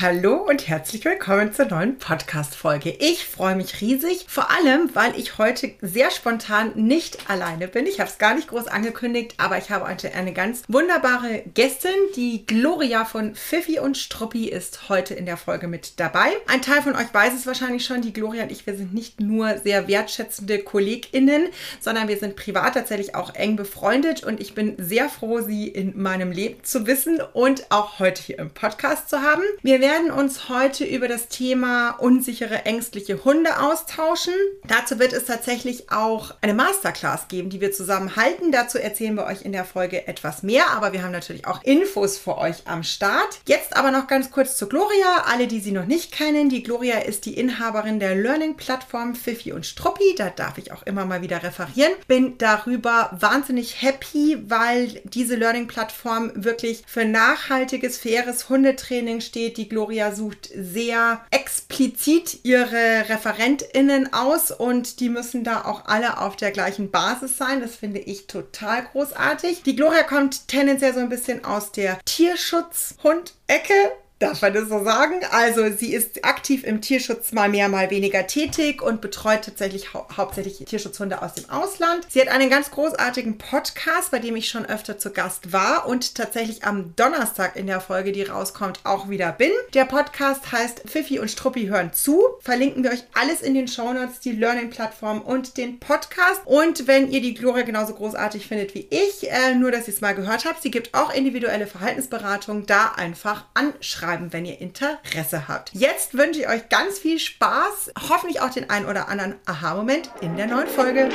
Hallo und herzlich willkommen zur neuen Podcast-Folge. Ich freue mich riesig, vor allem, weil ich heute sehr spontan nicht alleine bin. Ich habe es gar nicht groß angekündigt, aber ich habe heute eine ganz wunderbare Gästin. Die Gloria von Fifi und Struppi ist heute in der Folge mit dabei. Ein Teil von euch weiß es wahrscheinlich schon. Die Gloria und ich, wir sind nicht nur sehr wertschätzende KollegInnen, sondern wir sind privat tatsächlich auch eng befreundet und ich bin sehr froh, sie in meinem Leben zu wissen und auch heute hier im Podcast zu haben. Wir werden uns heute über das Thema unsichere, ängstliche Hunde austauschen. Dazu wird es tatsächlich auch eine Masterclass geben, die wir zusammen halten. Dazu erzählen wir euch in der Folge etwas mehr, aber wir haben natürlich auch Infos für euch am Start. Jetzt aber noch ganz kurz zu Gloria. Alle, die sie noch nicht kennen, die Gloria ist die Inhaberin der Learning-Plattform Fifi und Struppi. Da darf ich auch immer mal wieder referieren. Bin darüber wahnsinnig happy, weil diese Learning-Plattform wirklich für nachhaltiges, faires Hundetraining steht. Die Gloria sucht sehr explizit ihre ReferentInnen aus und die müssen da auch alle auf der gleichen Basis sein. Das finde ich total großartig. Die Gloria kommt tendenziell so ein bisschen aus der Tierschutz-Hund-Ecke Darf man das so sagen? Also sie ist aktiv im Tierschutz mal mehr, mal weniger tätig und betreut tatsächlich hau hauptsächlich Tierschutzhunde aus dem Ausland. Sie hat einen ganz großartigen Podcast, bei dem ich schon öfter zu Gast war und tatsächlich am Donnerstag in der Folge, die rauskommt, auch wieder bin. Der Podcast heißt Fifi und Struppi hören zu. Verlinken wir euch alles in den Shownotes, die Learning-Plattform und den Podcast. Und wenn ihr die Gloria genauso großartig findet wie ich, äh, nur dass ihr es mal gehört habt, sie gibt auch individuelle Verhaltensberatung, da einfach anschreiben schreiben, wenn ihr Interesse habt. Jetzt wünsche ich euch ganz viel Spaß, hoffentlich auch den ein oder anderen Aha-Moment in der neuen Folge.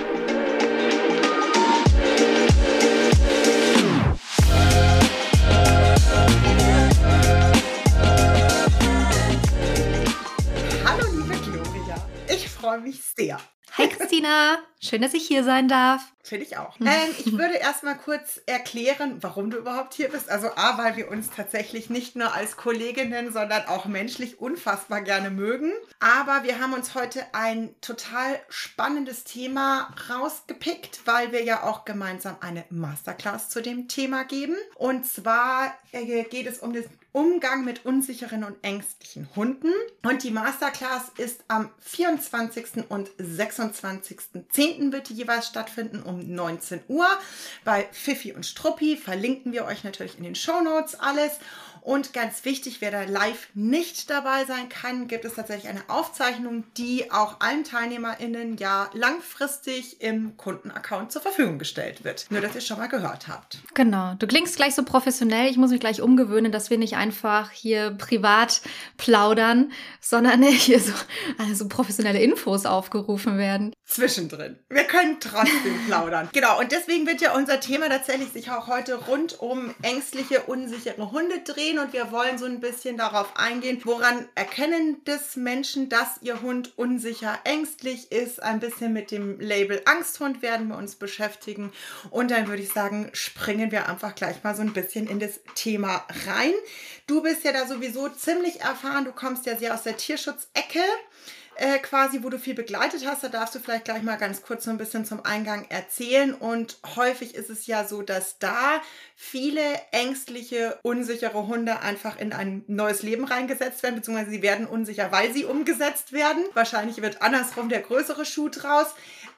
Hallo liebe Gloria, ich freue mich sehr. Hi Christina, schön, dass ich hier sein darf. Finde ich auch. Ähm, ich würde erstmal kurz erklären, warum du überhaupt hier bist. Also A, weil wir uns tatsächlich nicht nur als Kolleginnen, sondern auch menschlich unfassbar gerne mögen. Aber wir haben uns heute ein total spannendes Thema rausgepickt, weil wir ja auch gemeinsam eine Masterclass zu dem Thema geben. Und zwar äh, geht es um das Umgang mit unsicheren und ängstlichen Hunden. Und die Masterclass ist am 24. und 26.10. wird die jeweils stattfinden um 19 Uhr bei Fifi und Struppi. Verlinken wir euch natürlich in den Show Notes alles. Und ganz wichtig, wer da live nicht dabei sein kann, gibt es tatsächlich eine Aufzeichnung, die auch allen TeilnehmerInnen ja langfristig im Kundenaccount zur Verfügung gestellt wird. Nur, dass ihr schon mal gehört habt. Genau. Du klingst gleich so professionell. Ich muss mich gleich umgewöhnen, dass wir nicht einfach hier privat plaudern, sondern hier so, also professionelle Infos aufgerufen werden. Zwischendrin. Wir können trotzdem plaudern. Genau. Und deswegen wird ja unser Thema tatsächlich sich auch heute rund um ängstliche, unsichere Hunde drehen gehen und wir wollen so ein bisschen darauf eingehen, woran erkennen das Menschen, dass ihr Hund unsicher, ängstlich ist. Ein bisschen mit dem Label Angsthund werden wir uns beschäftigen. Und dann würde ich sagen, springen wir einfach gleich mal so ein bisschen in das Thema rein. Du bist ja da sowieso ziemlich erfahren. Du kommst ja sehr aus der Tierschutzecke äh, quasi, wo du viel begleitet hast. Da darfst du vielleicht gleich mal ganz kurz so ein bisschen zum Eingang erzählen. Und häufig ist es ja so, dass da viele ängstliche, unsichere Hunde einfach in ein neues Leben reingesetzt werden, beziehungsweise sie werden unsicher, weil sie umgesetzt werden. Wahrscheinlich wird andersrum der größere Schuh draus.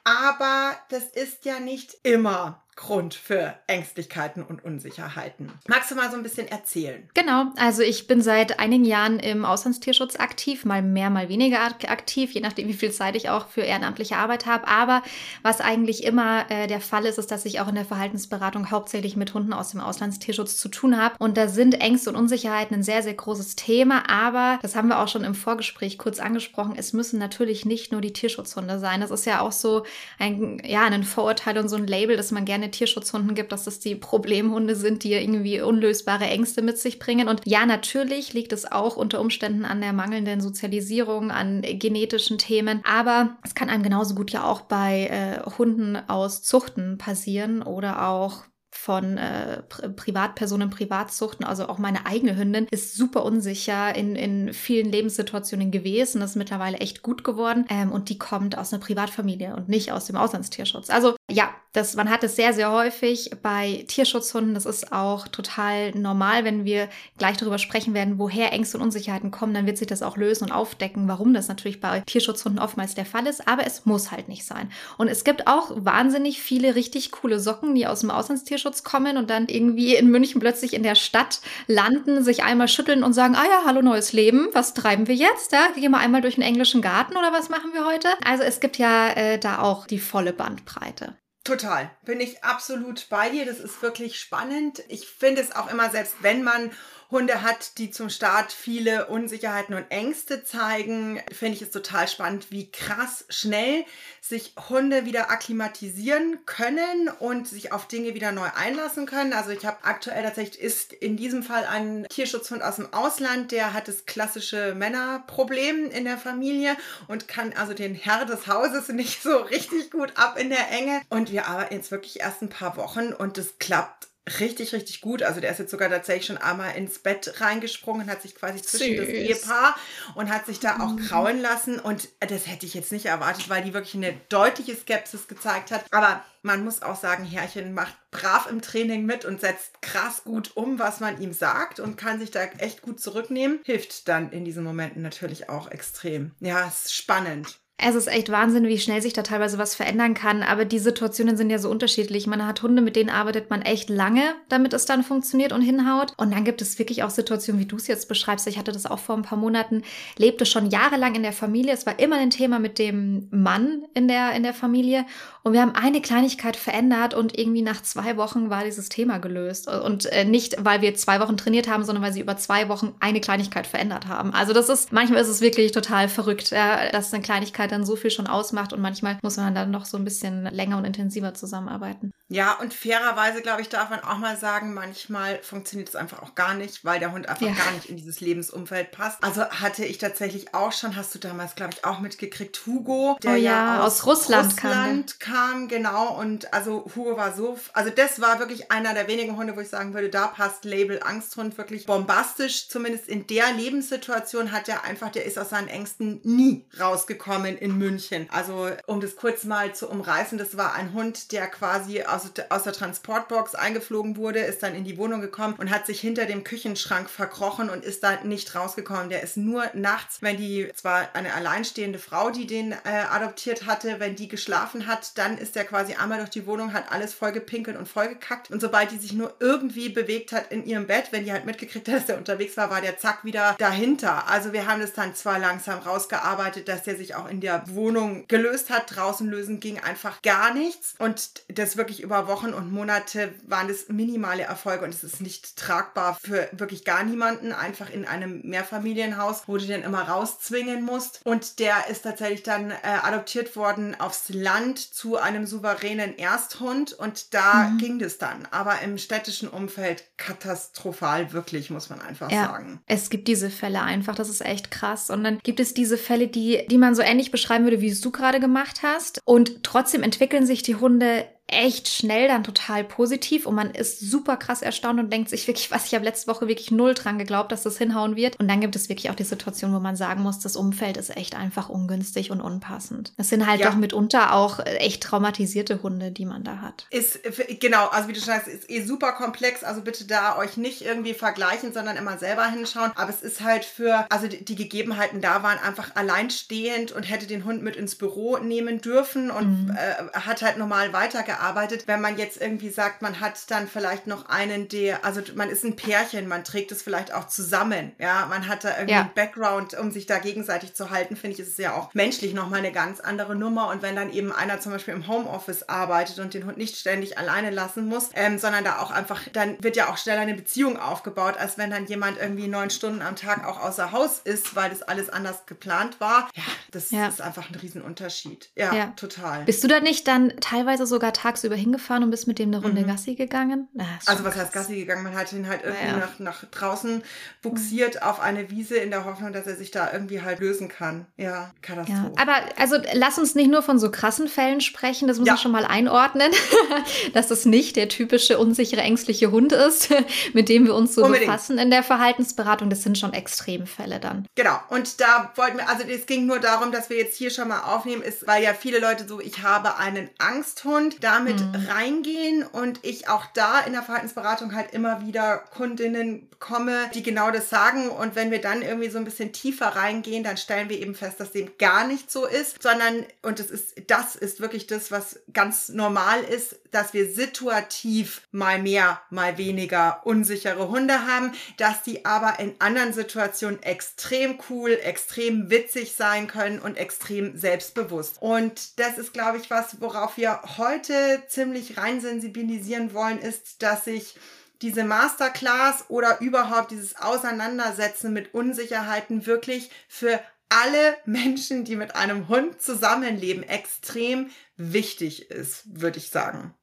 Aber das ist ja nicht immer Grund für Ängstlichkeiten und Unsicherheiten. Magst du mal so ein bisschen erzählen? Genau, also ich bin seit einigen Jahren im Auslandstierschutz aktiv, mal mehr, mal weniger aktiv, je nachdem, wie viel Zeit ich auch für ehrenamtliche Arbeit habe. Aber was eigentlich immer äh, der Fall ist, ist, dass ich auch in der Verhaltensberatung hauptsächlich mit Hunden aus dem Auslandstierschutz zu tun habe. Und da sind Ängste und Unsicherheiten ein sehr, sehr großes Thema. Aber das haben wir auch schon im Vorgespräch kurz angesprochen. Es müssen natürlich nicht nur die Tierschutzhunde sein. Das ist ja auch so ein, ja, ein Vorurteil und so ein Label, dass man gerne Tierschutzhunden gibt, dass das die Problemhunde sind, die irgendwie unlösbare Ängste mit sich bringen. Und ja, natürlich liegt es auch unter Umständen an der mangelnden Sozialisierung, an genetischen Themen. Aber es kann einem genauso gut ja auch bei äh, Hunden aus Zuchten passieren oder auch von äh, Privatpersonen, Privatzuchten, also auch meine eigene Hündin, ist super unsicher in, in vielen Lebenssituationen gewesen. Das ist mittlerweile echt gut geworden. Ähm, und die kommt aus einer Privatfamilie und nicht aus dem Auslandstierschutz. Also ja, das, man hat es sehr, sehr häufig bei Tierschutzhunden. Das ist auch total normal, wenn wir gleich darüber sprechen werden, woher Ängste und Unsicherheiten kommen, dann wird sich das auch lösen und aufdecken, warum das natürlich bei Tierschutzhunden oftmals der Fall ist. Aber es muss halt nicht sein. Und es gibt auch wahnsinnig viele richtig coole Socken, die aus dem Auslandstierschutz kommen und dann irgendwie in München plötzlich in der Stadt landen, sich einmal schütteln und sagen, ah ja, hallo neues Leben, was treiben wir jetzt? Ja, gehen wir einmal durch den englischen Garten oder was machen wir heute? Also es gibt ja äh, da auch die volle Bandbreite. Total. Bin ich absolut bei dir. Das ist wirklich spannend. Ich finde es auch immer, selbst wenn man Hunde hat, die zum Start viele Unsicherheiten und Ängste zeigen, finde ich es total spannend, wie krass schnell sich Hunde wieder akklimatisieren können und sich auf Dinge wieder neu einlassen können. Also ich habe aktuell tatsächlich ist in diesem Fall ein Tierschutzhund aus dem Ausland, der hat das klassische Männerproblem in der Familie und kann also den Herr des Hauses nicht so richtig gut ab in der Enge. Und wir arbeiten jetzt wirklich erst ein paar Wochen und das klappt richtig, richtig gut. Also der ist jetzt sogar tatsächlich schon einmal ins Bett reingesprungen, hat sich quasi zwischen Süß. das Ehepaar und hat sich da auch mhm. krauen lassen. Und das hätte ich jetzt nicht erwartet, weil die wirklich eine deutliche Skepsis gezeigt hat. Aber man muss auch sagen, Herrchen macht brav im Training mit und setzt krass gut um, was man ihm sagt und kann sich da echt gut zurücknehmen. Hilft dann in diesen Momenten natürlich auch extrem. Ja, ist spannend. Es ist echt Wahnsinn, wie schnell sich da teilweise was verändern kann. Aber die Situationen sind ja so unterschiedlich. Man hat Hunde, mit denen arbeitet man echt lange, damit es dann funktioniert und hinhaut. Und dann gibt es wirklich auch Situationen, wie du es jetzt beschreibst. Ich hatte das auch vor ein paar Monaten, lebte schon jahrelang in der Familie. Es war immer ein Thema mit dem Mann in der, in der Familie. Und wir haben eine Kleinigkeit verändert und irgendwie nach zwei Wochen war dieses Thema gelöst. Und äh, nicht, weil wir zwei Wochen trainiert haben, sondern weil sie über zwei Wochen eine Kleinigkeit verändert haben. Also das ist, manchmal ist es wirklich total verrückt, dass eine Kleinigkeit dann so viel schon ausmacht und manchmal muss man dann noch so ein bisschen länger und intensiver zusammenarbeiten. Ja, und fairerweise, glaube ich, darf man auch mal sagen, manchmal funktioniert es einfach auch gar nicht, weil der Hund einfach ja. gar nicht in dieses Lebensumfeld passt. Also hatte ich tatsächlich auch schon, hast du damals, glaube ich, auch mitgekriegt, Hugo, der oh ja, ja aus, aus, Russland, Russland kam, kam. Genau, und also Hugo war so, also das war wirklich einer der wenigen Hunde, wo ich sagen würde, da passt Label Angsthund wirklich bombastisch. Zumindest in der Lebenssituation hat er einfach, der ist aus seinen Ängsten nie rausgekommen in München. Also um das kurz mal zu umreißen, das war ein Hund, der quasi aus, aus der Transportbox eingeflogen wurde, ist dann in die Wohnung gekommen und hat sich hinter dem Küchenschrank verkrochen und ist da nicht rausgekommen. Der ist nur nachts, wenn die, zwar eine alleinstehende Frau, die den äh, adoptiert hatte, wenn die geschlafen hat, dann ist der quasi einmal durch die Wohnung, hat alles voll gepinkelt und voll gekackt. Und sobald die sich nur irgendwie bewegt hat in ihrem Bett, wenn die halt mitgekriegt hat, dass der unterwegs war, war der zack wieder dahinter. Also wir haben das dann zwar langsam rausgearbeitet, dass der sich auch in der Wohnung gelöst hat. Draußen lösen ging einfach gar nichts. Und das wirklich über Wochen und Monate waren das minimale Erfolge und es ist nicht tragbar für wirklich gar niemanden. Einfach in einem Mehrfamilienhaus, wo du den immer rauszwingen musst. Und der ist tatsächlich dann äh, adoptiert worden aufs Land zu einem souveränen Ersthund und da mhm. ging das dann. Aber im städtischen Umfeld katastrophal, wirklich, muss man einfach ja, sagen. Es gibt diese Fälle einfach, das ist echt krass. Und dann gibt es diese Fälle, die, die man so ähnlich beschreiben würde, wie es du gerade gemacht hast. Und trotzdem entwickeln sich die Hunde echt schnell dann total positiv und man ist super krass erstaunt und denkt sich wirklich, was ich habe letzte Woche wirklich null dran geglaubt, dass das hinhauen wird. Und dann gibt es wirklich auch die Situation, wo man sagen muss, das Umfeld ist echt einfach ungünstig und unpassend. Es sind halt ja. doch mitunter auch echt traumatisierte Hunde, die man da hat. Ist genau, also wie du schon sagst, ist eh super komplex. Also bitte da euch nicht irgendwie vergleichen, sondern immer selber hinschauen. Aber es ist halt für, also die, die Gegebenheiten da waren einfach alleinstehend und hätte den Hund mit ins Büro nehmen dürfen und mhm. äh, hat halt normal weitergearbeitet gearbeitet. Wenn man jetzt irgendwie sagt, man hat dann vielleicht noch einen, der, also man ist ein Pärchen, man trägt es vielleicht auch zusammen. Ja, man hat da irgendwie ja. einen Background, um sich da gegenseitig zu halten, finde ich, ist es ja auch menschlich nochmal eine ganz andere Nummer. Und wenn dann eben einer zum Beispiel im Homeoffice arbeitet und den Hund nicht ständig alleine lassen muss, ähm, sondern da auch einfach, dann wird ja auch schneller eine Beziehung aufgebaut, als wenn dann jemand irgendwie neun Stunden am Tag auch außer Haus ist, weil das alles anders geplant war. Ja, das ja. ist einfach ein Riesenunterschied. Ja, ja, total. Bist du da nicht dann teilweise sogar tagsüber hingefahren und bist mit dem eine Runde mhm. Gassi gegangen? also was krass. heißt Gassi gegangen? Man hat ihn halt irgendwie ja, Nach, nach draußen buxiert mhm. auf eine Wiese in der Hoffnung, dass er sich da irgendwie halt lösen kann. Ja, Katastrophe. Ja, aber also lass uns nicht nur von so krassen Fällen sprechen, das muss man schon mal einordnen, dass es nicht der typische unsichere, ängstliche Hund ist, mit dem wir uns so Unbedingt. befassen in der Verhaltensberatung. Das sind schon Extremfälle dann. Genau. Und da wollten wir, also es ging nur darum, dass wir jetzt hier schon mal aufnehmen, ist, weil ja viele Leute so, ich habe einen Angsthund, damit mhm. reingehen und ich auch da in der Verhaltensberatung halt immer wieder Kundinnen bekomme, die genau das sagen. Und wenn wir dann irgendwie so ein bisschen tiefer reingehen, dann stellen wir eben fest, dass dem gar nicht so ist, sondern, und das ist, das ist wirklich das, was ganz normal ist, dass wir situativ mal mehr, mal weniger unsichere Hunde haben, dass die aber in anderen Situationen extrem cool, extrem witzig sein können und extrem selbstbewusst. Und das ist, glaube ich, was, worauf wir heute ziemlich rein sensibilisieren wollen, ist, dass ich diese Masterclass oder überhaupt dieses Auseinandersetzen mit Unsicherheiten wirklich für alle Menschen, die mit einem Hund zusammenleben, extrem wichtig ist, würde ich sagen.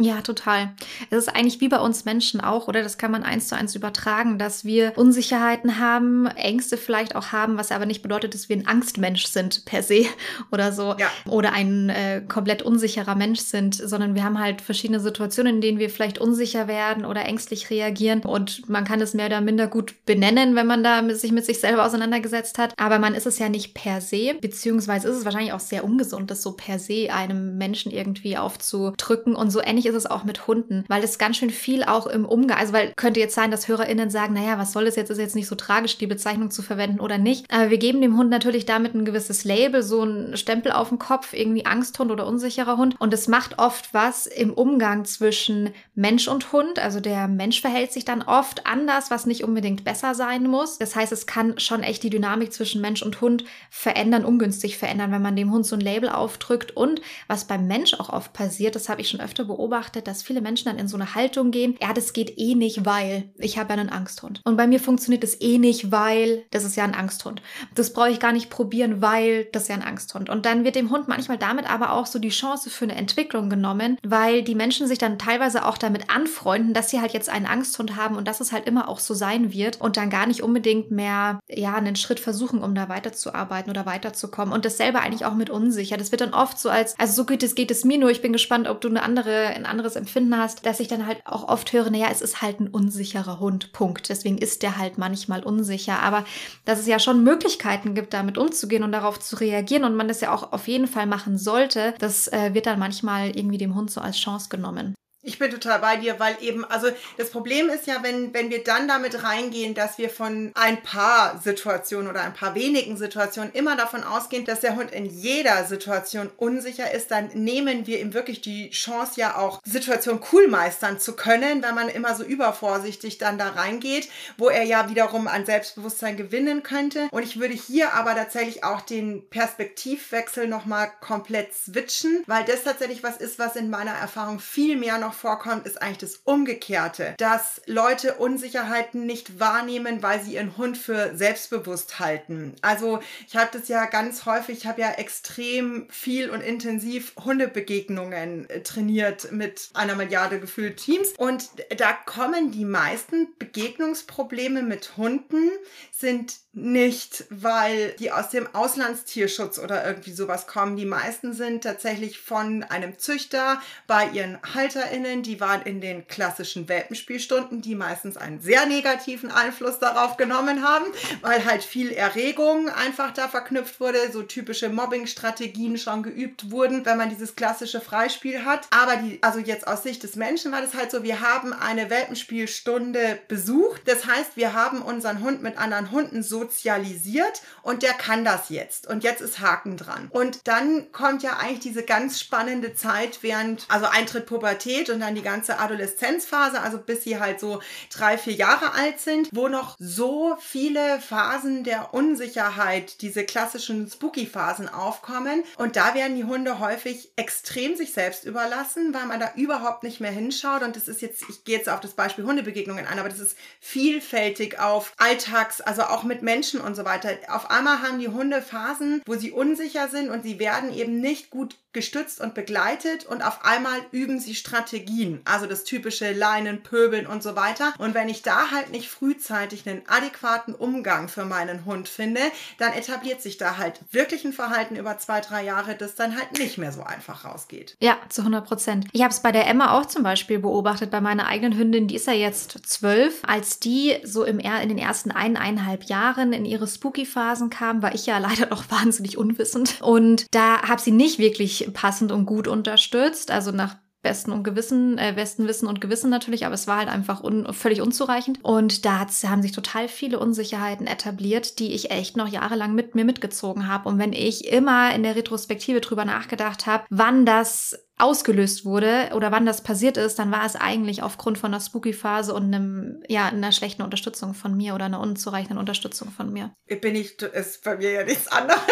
Ja, total. Es ist eigentlich wie bei uns Menschen auch, oder? Das kann man eins zu eins übertragen, dass wir Unsicherheiten haben, Ängste vielleicht auch haben, was aber nicht bedeutet, dass wir ein Angstmensch sind per se oder so. Ja. Oder ein äh, komplett unsicherer Mensch sind, sondern wir haben halt verschiedene Situationen, in denen wir vielleicht unsicher werden oder ängstlich reagieren. Und man kann es mehr oder minder gut benennen, wenn man da mit sich mit sich selber auseinandergesetzt hat. Aber man ist es ja nicht per se, beziehungsweise ist es wahrscheinlich auch sehr ungesund, das so per se einem Menschen irgendwie aufzudrücken und so ähnlich ähnlich ist es auch mit Hunden, weil es ganz schön viel auch im Umgang, also weil könnte jetzt sein, dass HörerInnen sagen, naja, was soll das jetzt, ist jetzt nicht so tragisch, die Bezeichnung zu verwenden oder nicht. Aber wir geben dem Hund natürlich damit ein gewisses Label, so ein Stempel auf dem Kopf, irgendwie Angsthund oder unsicherer Hund. Und es macht oft was im Umgang zwischen Mensch und Hund. Also der Mensch verhält sich dann oft anders, was nicht unbedingt besser sein muss. Das heißt, es kann schon echt die Dynamik zwischen Mensch und Hund verändern, ungünstig verändern, wenn man dem Hund so ein Label aufdrückt. Und was beim Mensch auch oft passiert, das habe ich schon öfter beobachtet, beobachtet, dass viele Menschen dann in so eine Haltung gehen, ja, das geht eh nicht, weil ich habe ja einen Angsthund. Und bei mir funktioniert das eh nicht, weil das ist ja ein Angsthund. Das brauche ich gar nicht probieren, weil das ist ja ein Angsthund. Und dann wird dem Hund manchmal damit aber auch so die Chance für eine Entwicklung genommen, weil die Menschen sich dann teilweise auch damit anfreunden, dass sie halt jetzt einen Angsthund haben und dass es halt immer auch so sein wird und dann gar nicht unbedingt mehr, ja, einen Schritt versuchen, um da weiterzuarbeiten oder weiterzukommen. Und das selber eigentlich auch mit unsicher. Das wird dann oft so als, also so geht es, geht es mir nur. Ich bin gespannt, ob du eine andere, ein anderes Empfinden hast, dass ich dann halt auch oft höre, naja, es ist halt ein unsicherer Hund, Punkt. Deswegen ist der halt manchmal unsicher. Aber dass es ja schon Möglichkeiten gibt, damit umzugehen und darauf zu reagieren und man das ja auch auf jeden Fall machen sollte, das äh, wird dann manchmal irgendwie dem Hund so als Chance genommen. Ich bin total bei dir, weil eben, also das Problem ist ja, wenn, wenn wir dann damit reingehen, dass wir von ein paar Situationen oder ein paar wenigen Situationen immer davon ausgehen, dass der Hund in jeder Situation unsicher ist, dann nehmen wir ihm wirklich die Chance ja auch, Situation cool meistern zu können, wenn man immer so übervorsichtig dann da reingeht, wo er ja wiederum an Selbstbewusstsein gewinnen könnte. Und ich würde hier aber tatsächlich auch den Perspektivwechsel nochmal komplett switchen, weil das tatsächlich was ist, was in meiner Erfahrung viel mehr noch vorkommt, ist eigentlich das Umgekehrte, dass Leute Unsicherheiten nicht wahrnehmen, weil sie ihren Hund für selbstbewusst halten. Also ich habe das ja ganz häufig, ich habe ja extrem viel und intensiv Hundebegegnungen äh, trainiert mit einer Milliarde gefühlt Teams und da kommen die meisten Begegnungsprobleme mit Hunden sind nicht, weil die aus dem Auslandstierschutz oder irgendwie sowas kommen. Die meisten sind tatsächlich von einem Züchter bei ihren HalterInnen. Die waren in den klassischen Welpenspielstunden, die meistens einen sehr negativen Einfluss darauf genommen haben, weil halt viel Erregung einfach da verknüpft wurde, so typische Mobbing-Strategien schon geübt wurden, wenn man dieses klassische Freispiel hat. Aber die, also jetzt aus Sicht des Menschen war das halt so, wir haben eine Welpenspielstunde besucht. Das heißt, wir haben unseren Hund mit anderen Hunden so sozialisiert und der kann das jetzt. Und jetzt ist Haken dran. Und dann kommt ja eigentlich diese ganz spannende Zeit während, also Eintritt Pubertät und dann die ganze Adoleszenzphase, also bis sie halt so drei, vier Jahre alt sind, wo noch so viele Phasen der Unsicherheit, diese klassischen Spooky-Phasen aufkommen. Und da werden die Hunde häufig extrem sich selbst überlassen, weil man da überhaupt nicht mehr hinschaut. Und das ist jetzt, ich gehe jetzt auf das Beispiel Hundebegegnungen ein, aber das ist vielfältig auf Alltags, also auch mit Menschen, und so weiter. Auf einmal haben die Hunde Phasen, wo sie unsicher sind und sie werden eben nicht gut gestützt und begleitet und auf einmal üben sie Strategien, also das typische Leinen, Pöbeln und so weiter. Und wenn ich da halt nicht frühzeitig einen adäquaten Umgang für meinen Hund finde, dann etabliert sich da halt wirklich ein Verhalten über zwei, drei Jahre, das dann halt nicht mehr so einfach rausgeht. Ja, zu 100 Prozent. Ich habe es bei der Emma auch zum Beispiel beobachtet, bei meiner eigenen Hündin, die ist ja jetzt zwölf. Als die so im, in den ersten eineinhalb Jahren in ihre Spooky-Phasen kam, war ich ja leider noch wahnsinnig unwissend. Und da habe sie nicht wirklich passend und gut unterstützt. Also nach besten und Gewissen, äh, besten Wissen und Gewissen natürlich, aber es war halt einfach un völlig unzureichend. Und da haben sich total viele Unsicherheiten etabliert, die ich echt noch jahrelang mit mir mitgezogen habe. Und wenn ich immer in der Retrospektive drüber nachgedacht habe, wann das ausgelöst wurde oder wann das passiert ist, dann war es eigentlich aufgrund von einer Spooky-Phase und einem, ja, einer schlechten Unterstützung von mir oder einer unzureichenden Unterstützung von mir. Bin ich, ist bei mir ja nichts anderes.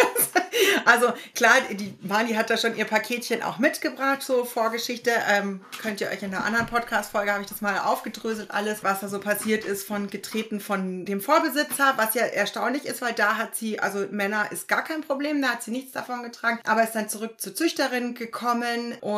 Also klar, die Mali hat da schon ihr Paketchen auch mitgebracht, so Vorgeschichte. Ähm, könnt ihr euch in einer anderen Podcast-Folge, habe ich das mal aufgedröselt, alles, was da so passiert ist, von getreten von dem Vorbesitzer, was ja erstaunlich ist, weil da hat sie, also Männer ist gar kein Problem, da hat sie nichts davon getragen, aber ist dann zurück zur Züchterin gekommen und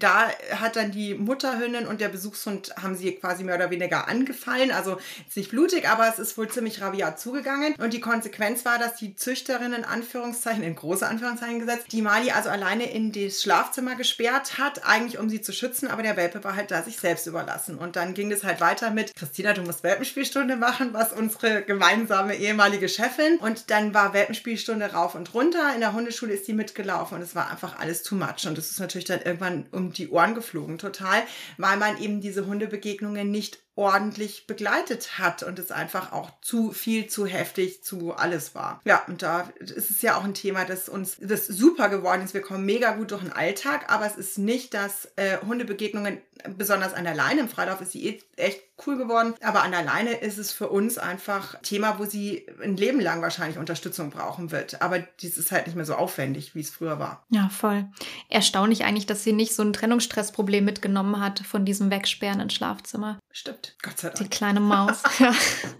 da hat dann die Mutterhündin und der Besuchshund haben sie quasi mehr oder weniger angefallen, also jetzt nicht blutig, aber es ist wohl ziemlich rabiat zugegangen und die Konsequenz war, dass die Züchterin in Anführungszeichen in große Anführungszeichen gesetzt, die Mali also alleine in das Schlafzimmer gesperrt hat, eigentlich um sie zu schützen, aber der Welpe war halt da sich selbst überlassen. Und dann ging es halt weiter mit, Christina, du musst Welpenspielstunde machen, was unsere gemeinsame ehemalige Chefin. Und dann war Welpenspielstunde rauf und runter. In der Hundeschule ist die mitgelaufen und es war einfach alles too much. Und es ist natürlich dann irgendwann um die Ohren geflogen, total, weil man eben diese Hundebegegnungen nicht ordentlich begleitet hat und es einfach auch zu viel, zu heftig, zu alles war. Ja, und da ist es ja auch ein Thema, das uns das super geworden ist. Wir kommen mega gut durch den Alltag, aber es ist nicht, dass äh, Hundebegegnungen, besonders an der Leine, im Freilauf ist sie eh echt cool geworden, aber an der Leine ist es für uns einfach Thema, wo sie ein Leben lang wahrscheinlich Unterstützung brauchen wird. Aber dies ist halt nicht mehr so aufwendig, wie es früher war. Ja, voll. Erstaunlich eigentlich, dass sie nicht so ein Trennungsstressproblem mitgenommen hat von diesem Wegsperren ins Schlafzimmer. Stimmt. Gott sei Dank. Die kleine Maus. ja,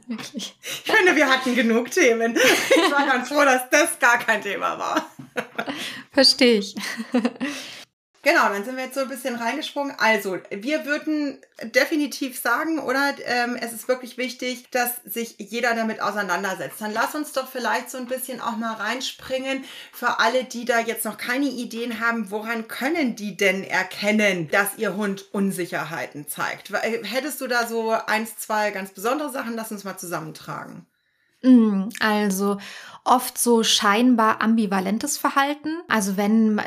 wirklich. Ich finde, wir hatten genug Themen. Ich war ganz froh, dass das gar kein Thema war. Verstehe ich. Genau, dann sind wir jetzt so ein bisschen reingesprungen. Also, wir würden definitiv sagen, oder ähm, es ist wirklich wichtig, dass sich jeder damit auseinandersetzt. Dann lass uns doch vielleicht so ein bisschen auch mal reinspringen für alle, die da jetzt noch keine Ideen haben, woran können die denn erkennen, dass ihr Hund Unsicherheiten zeigt? Äh, hättest du da so eins, zwei ganz besondere Sachen? Lass uns mal zusammentragen. Mm, also oft so scheinbar ambivalentes Verhalten. Also wenn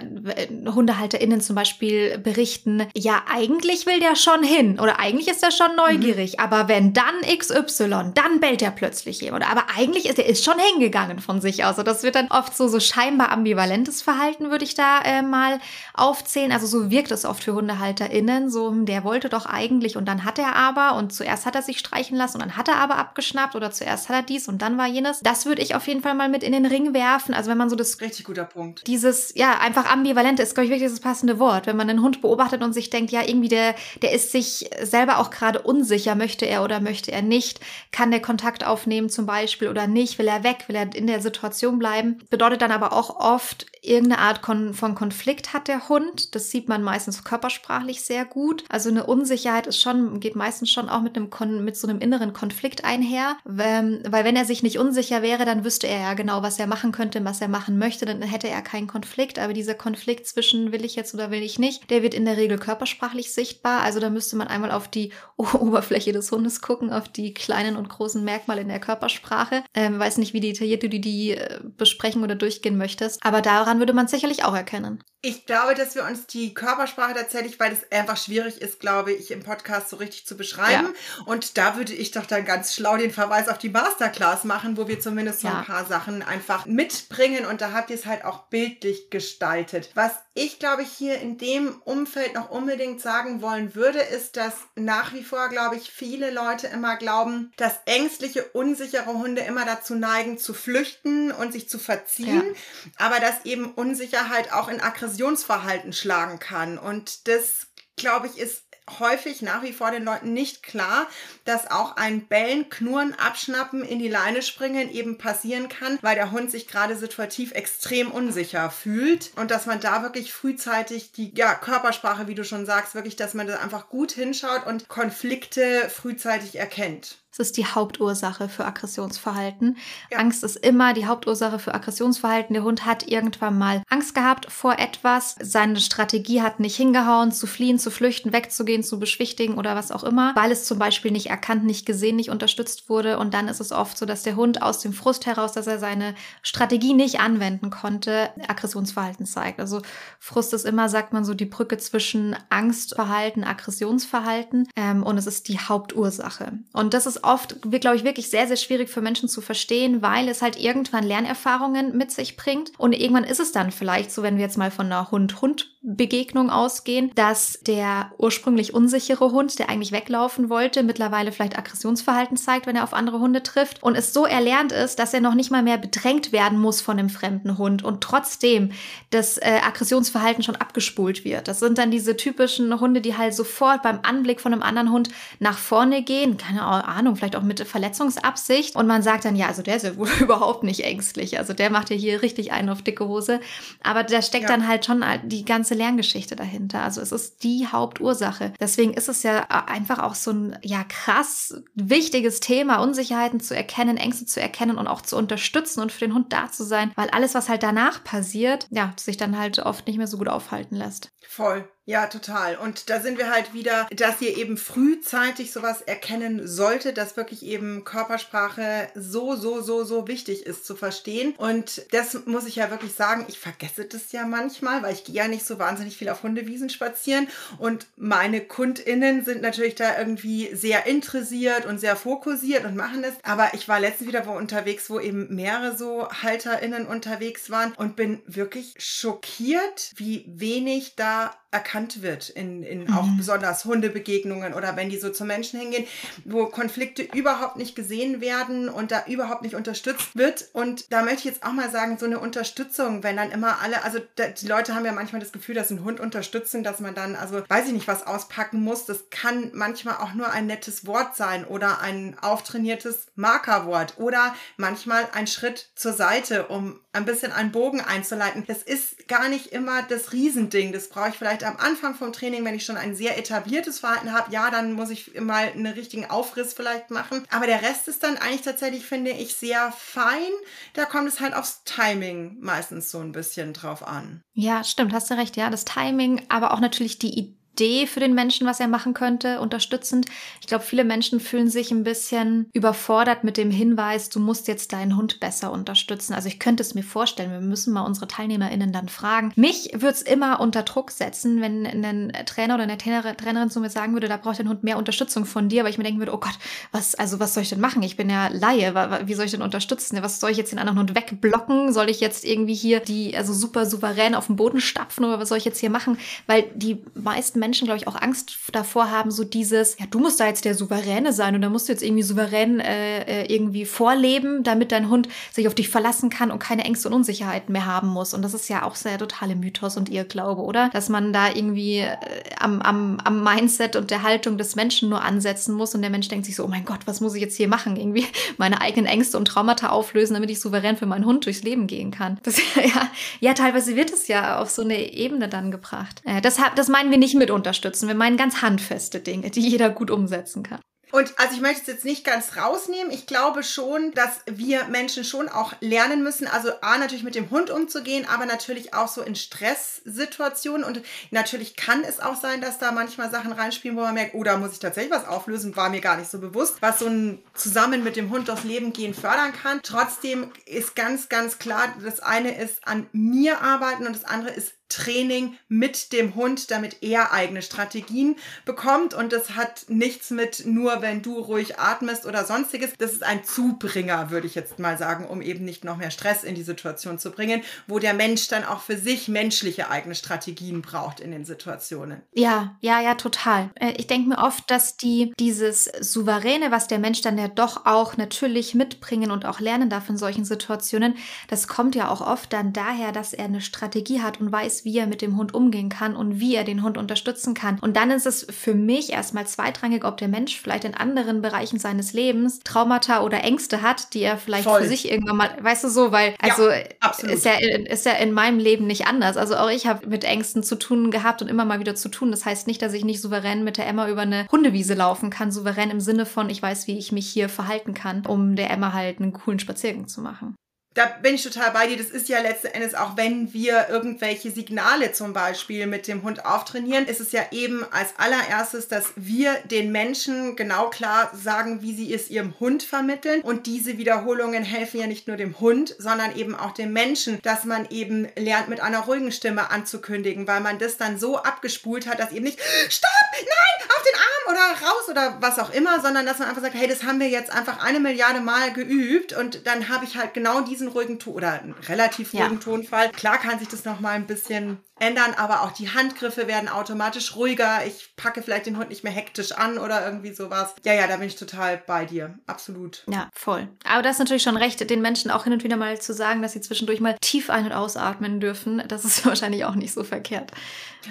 HundehalterInnen zum Beispiel berichten, ja, eigentlich will der schon hin oder eigentlich ist er schon neugierig, mhm. aber wenn dann XY, dann bellt er plötzlich jemand. Aber eigentlich ist er ist schon hingegangen von sich aus. Also das wird dann oft so, so scheinbar ambivalentes Verhalten, würde ich da äh, mal aufzählen. Also so wirkt es oft für HundehalterInnen. So, hm, der wollte doch eigentlich und dann hat er aber und zuerst hat er sich streichen lassen und dann hat er aber abgeschnappt oder zuerst hat er dies und dann war jenes. Das würde ich auf jeden Fall mal mit in den Ring werfen. Also wenn man so das. Richtig guter Punkt. Dieses, ja, einfach ambivalente ist, glaube ich, wirklich das passende Wort. Wenn man einen Hund beobachtet und sich denkt, ja, irgendwie der, der ist sich selber auch gerade unsicher, möchte er oder möchte er nicht, kann der Kontakt aufnehmen zum Beispiel oder nicht, will er weg, will er in der Situation bleiben. Bedeutet dann aber auch oft, irgendeine Art von Konflikt hat der Hund. Das sieht man meistens körpersprachlich sehr gut. Also eine Unsicherheit ist schon, geht meistens schon auch mit einem, mit so einem inneren Konflikt einher. Weil wenn er sich nicht unsicher wäre, dann wüsste er ja genau, was er machen könnte, was er machen möchte, dann hätte er keinen Konflikt. Aber dieser Konflikt zwischen will ich jetzt oder will ich nicht, der wird in der Regel körpersprachlich sichtbar. Also da müsste man einmal auf die Oberfläche des Hundes gucken, auf die kleinen und großen Merkmale in der Körpersprache. Ähm, weiß nicht, wie detailliert du die, die äh, besprechen oder durchgehen möchtest. Aber daran daran würde man sicherlich auch erkennen. Ich glaube, dass wir uns die Körpersprache tatsächlich, weil es einfach schwierig ist, glaube ich, im Podcast so richtig zu beschreiben. Ja. Und da würde ich doch dann ganz schlau den Verweis auf die Masterclass machen, wo wir zumindest so ja. ein paar Sachen einfach mitbringen. Und da habt ihr es halt auch bildlich gestaltet. Was ich, glaube ich, hier in dem Umfeld noch unbedingt sagen wollen würde, ist, dass nach wie vor, glaube ich, viele Leute immer glauben, dass ängstliche, unsichere Hunde immer dazu neigen, zu flüchten und sich zu verziehen. Ja. Aber dass eben Unsicherheit auch in Aggressionsverhalten schlagen kann. Und das, glaube ich, ist häufig nach wie vor den Leuten nicht klar, dass auch ein Bellen, Knurren, Abschnappen, in die Leine springen eben passieren kann, weil der Hund sich gerade situativ extrem unsicher fühlt und dass man da wirklich frühzeitig die ja, Körpersprache, wie du schon sagst, wirklich, dass man da einfach gut hinschaut und Konflikte frühzeitig erkennt. Es ist die Hauptursache für Aggressionsverhalten. Ja. Angst ist immer die Hauptursache für Aggressionsverhalten. Der Hund hat irgendwann mal Angst gehabt vor etwas. Seine Strategie hat nicht hingehauen, zu fliehen, zu flüchten, wegzugehen, zu beschwichtigen oder was auch immer, weil es zum Beispiel nicht erkannt, nicht gesehen, nicht unterstützt wurde. Und dann ist es oft so, dass der Hund aus dem Frust heraus, dass er seine Strategie nicht anwenden konnte, Aggressionsverhalten zeigt. Also Frust ist immer, sagt man so, die Brücke zwischen Angstverhalten, Aggressionsverhalten. Ähm, und es ist die Hauptursache. Und das ist oft, glaube ich, wirklich sehr, sehr schwierig für Menschen zu verstehen, weil es halt irgendwann Lernerfahrungen mit sich bringt. Und irgendwann ist es dann vielleicht so, wenn wir jetzt mal von einer Hund-Hund-Begegnung ausgehen, dass der ursprünglich unsichere Hund, der eigentlich weglaufen wollte, mittlerweile vielleicht Aggressionsverhalten zeigt, wenn er auf andere Hunde trifft und es so erlernt ist, dass er noch nicht mal mehr bedrängt werden muss von einem fremden Hund und trotzdem das äh, Aggressionsverhalten schon abgespult wird. Das sind dann diese typischen Hunde, die halt sofort beim Anblick von einem anderen Hund nach vorne gehen, keine Ahnung, Ahnung, vielleicht auch mit Verletzungsabsicht. Und man sagt dann, ja, also der ist ja wohl überhaupt nicht ängstlich. Also der macht ja hier richtig einen auf dicke Hose. Aber da steckt ja. dann halt schon die ganze Lerngeschichte dahinter. Also es ist die Hauptursache. Deswegen ist es ja einfach auch so ein, ja, krass wichtiges Thema, Unsicherheiten zu erkennen, Ängste zu erkennen und auch zu unterstützen und für den Hund da zu sein, weil alles, was halt danach passiert, ja, sich dann halt oft nicht mehr so gut aufhalten lässt. Voll. Ja, total. Und da sind wir halt wieder, dass ihr eben frühzeitig sowas erkennen solltet, dass wirklich eben Körpersprache so, so, so, so wichtig ist zu verstehen. Und das muss ich ja wirklich sagen, ich vergesse das ja manchmal, weil ich gehe ja nicht so wahnsinnig viel auf Hundewiesen spazieren. Und meine KundInnen sind natürlich da irgendwie sehr interessiert und sehr fokussiert und machen das. Aber ich war letztens wieder wo unterwegs, wo eben mehrere so HalterInnen unterwegs waren und bin wirklich schockiert, wie wenig da erkannt wird in, in mhm. auch besonders Hundebegegnungen oder wenn die so zu Menschen hingehen, wo Konflikte überhaupt nicht gesehen werden und da überhaupt nicht unterstützt wird. Und da möchte ich jetzt auch mal sagen, so eine Unterstützung, wenn dann immer alle, also die Leute haben ja manchmal das Gefühl, dass ein Hund unterstützen, dass man dann, also weiß ich nicht, was auspacken muss. Das kann manchmal auch nur ein nettes Wort sein oder ein auftrainiertes Markerwort oder manchmal ein Schritt zur Seite, um ein bisschen einen Bogen einzuleiten. Das ist gar nicht immer das Riesending. Das brauche ich vielleicht am Anfang vom Training, wenn ich schon ein sehr etabliertes Verhalten habe. Ja, dann muss ich mal einen richtigen Aufriss vielleicht machen. Aber der Rest ist dann eigentlich tatsächlich, finde ich, sehr fein. Da kommt es halt aufs Timing meistens so ein bisschen drauf an. Ja, stimmt, hast du recht. Ja, das Timing, aber auch natürlich die Idee Idee für den Menschen, was er machen könnte, unterstützend. Ich glaube, viele Menschen fühlen sich ein bisschen überfordert mit dem Hinweis, du musst jetzt deinen Hund besser unterstützen. Also ich könnte es mir vorstellen, wir müssen mal unsere TeilnehmerInnen dann fragen. Mich würde es immer unter Druck setzen, wenn ein Trainer oder eine Trainerin zu mir sagen würde, da braucht dein Hund mehr Unterstützung von dir, weil ich mir denken würde, oh Gott, was, also was soll ich denn machen? Ich bin ja Laie, wie soll ich denn unterstützen? Was soll ich jetzt den anderen Hund wegblocken? Soll ich jetzt irgendwie hier die, also super souverän auf den Boden stapfen oder was soll ich jetzt hier machen? Weil die meisten Menschen Menschen, glaube ich, auch Angst davor haben, so dieses, ja, du musst da jetzt der Souveräne sein und da musst du jetzt irgendwie souverän äh, äh, irgendwie vorleben, damit dein Hund sich auf dich verlassen kann und keine Ängste und Unsicherheiten mehr haben muss. Und das ist ja auch sehr totale Mythos und ihr Glaube, oder? Dass man da irgendwie äh, am, am, am Mindset und der Haltung des Menschen nur ansetzen muss und der Mensch denkt sich so, oh mein Gott, was muss ich jetzt hier machen? Irgendwie meine eigenen Ängste und Traumata auflösen, damit ich souverän für meinen Hund durchs Leben gehen kann. Das, ja, ja, teilweise wird es ja auf so eine Ebene dann gebracht. Äh, das, das meinen wir nicht mit unterstützen. Wir meinen ganz handfeste Dinge, die jeder gut umsetzen kann. Und also ich möchte es jetzt nicht ganz rausnehmen. Ich glaube schon, dass wir Menschen schon auch lernen müssen, also A, natürlich mit dem Hund umzugehen, aber natürlich auch so in Stresssituationen. Und natürlich kann es auch sein, dass da manchmal Sachen reinspielen, wo man merkt, oh, da muss ich tatsächlich was auflösen, war mir gar nicht so bewusst, was so ein zusammen mit dem Hund durchs Leben gehen fördern kann. Trotzdem ist ganz, ganz klar, das eine ist an mir arbeiten und das andere ist Training mit dem Hund, damit er eigene Strategien bekommt. Und das hat nichts mit nur, wenn du ruhig atmest oder sonstiges. Das ist ein Zubringer, würde ich jetzt mal sagen, um eben nicht noch mehr Stress in die Situation zu bringen, wo der Mensch dann auch für sich menschliche eigene Strategien braucht in den Situationen. Ja, ja, ja, total. Äh, ich denke mir oft, dass die dieses Souveräne, was der Mensch dann ja doch auch natürlich mitbringen und auch lernen darf in solchen Situationen, das kommt ja auch oft dann daher, dass er eine Strategie hat und weiß, weiß, wie er mit dem Hund umgehen kann und wie er den Hund unterstützen kann. Und dann ist es für mich erstmal zweitrangig, ob der Mensch vielleicht in anderen Bereichen seines Lebens Traumata oder Ängste hat, die er vielleicht Voll. für sich irgendwann mal, weißt du so, weil also ja, ist ja ist ja in meinem Leben nicht anders. Also auch ich habe mit Ängsten zu tun gehabt und immer mal wieder zu tun. Das heißt nicht, dass ich nicht souverän mit der Emma über eine Hundewiese laufen kann. Souverän im Sinne von, ich weiß, wie ich mich hier verhalten kann, um der Emma halt einen coolen Spaziergang zu machen da bin ich total bei dir. Das ist ja letzten Endes auch, wenn wir irgendwelche Signale zum Beispiel mit dem Hund auftrainieren, ist es ja eben als allererstes, dass wir den Menschen genau klar sagen, wie sie es ihrem Hund vermitteln. Und diese Wiederholungen helfen ja nicht nur dem Hund, sondern eben auch dem Menschen, dass man eben lernt, mit einer ruhigen Stimme anzukündigen, weil man das dann so abgespult hat, dass eben nicht, stopp, nein, auf den Arm oder raus oder was auch immer, sondern dass man einfach sagt, hey, das haben wir jetzt einfach eine Milliarde Mal geübt und dann habe ich halt genau diesen ruhigen Ton oder einen relativ ruhigen ja. Tonfall. Klar kann sich das noch mal ein bisschen ändern, aber auch die Handgriffe werden automatisch ruhiger. Ich packe vielleicht den Hund nicht mehr hektisch an oder irgendwie sowas. Ja, ja, da bin ich total bei dir. Absolut. Ja, voll. Aber das ist natürlich schon recht, den Menschen auch hin und wieder mal zu sagen, dass sie zwischendurch mal tief ein- und ausatmen dürfen. Das ist wahrscheinlich auch nicht so verkehrt.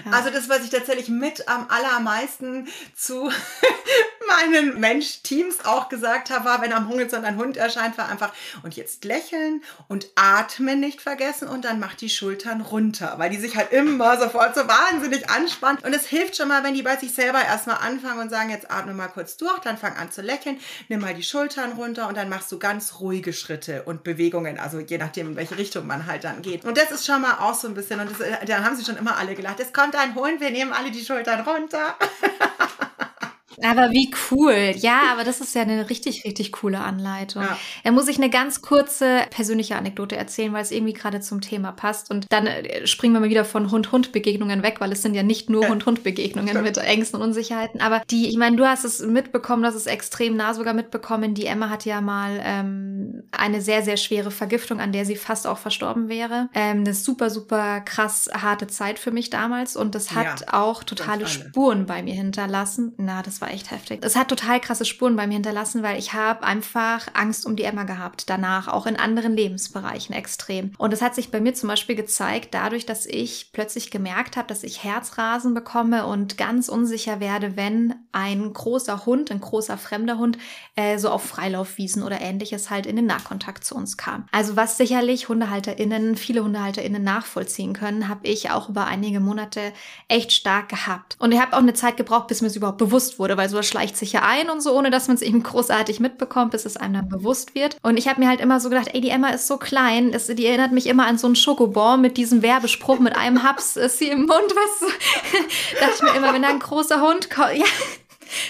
Ja. Also das, was ich tatsächlich mit am allermeisten zu meinen Mensch-Teams auch gesagt habe, war, wenn am Horizont ein Hund erscheint, war einfach und jetzt lächeln und atmen nicht vergessen und dann macht die Schultern runter, weil die sich halt immer sofort so wahnsinnig anspannen. Und es hilft schon mal, wenn die bei sich selber erstmal anfangen und sagen, jetzt atme mal kurz durch, dann fang an zu lächeln, nimm mal die Schultern runter und dann machst du ganz ruhige Schritte und Bewegungen, also je nachdem, in welche Richtung man halt dann geht. Und das ist schon mal auch so ein bisschen, und das, äh, dann haben sie schon immer alle gelacht, es kommt ein Hund, wir nehmen alle die Schultern runter. Aber wie cool. Ja, aber das ist ja eine richtig, richtig coole Anleitung. Ja. Da muss ich eine ganz kurze persönliche Anekdote erzählen, weil es irgendwie gerade zum Thema passt. Und dann äh, springen wir mal wieder von Hund-Hund-Begegnungen weg, weil es sind ja nicht nur Hund-Hund-Begegnungen mit Ängsten und Unsicherheiten. Aber die, ich meine, du hast es mitbekommen, das ist extrem nah sogar mitbekommen. Die Emma hat ja mal ähm, eine sehr, sehr schwere Vergiftung, an der sie fast auch verstorben wäre. Ähm, eine super, super krass harte Zeit für mich damals. Und das hat ja, auch totale Spuren bei mir hinterlassen. Na, das war war echt heftig. Es hat total krasse Spuren bei mir hinterlassen, weil ich habe einfach Angst um die Emma gehabt danach, auch in anderen Lebensbereichen extrem. Und es hat sich bei mir zum Beispiel gezeigt, dadurch, dass ich plötzlich gemerkt habe, dass ich Herzrasen bekomme und ganz unsicher werde, wenn ein großer Hund, ein großer fremder Hund, äh, so auf Freilaufwiesen oder ähnliches halt in den Nahkontakt zu uns kam. Also was sicherlich HundehalterInnen, viele HundehalterInnen nachvollziehen können, habe ich auch über einige Monate echt stark gehabt. Und ich habe auch eine Zeit gebraucht, bis mir es überhaupt bewusst wurde, weil sowas schleicht sich ja ein und so, ohne dass man es eben großartig mitbekommt, bis es einem dann bewusst wird. Und ich habe mir halt immer so gedacht, ey, die Emma ist so klein, das, die erinnert mich immer an so einen Schokobon mit diesem Werbespruch, mit einem Haps ist sie im Mund, weißt du. dachte ich mir immer, wenn da ein großer Hund kommt, ja,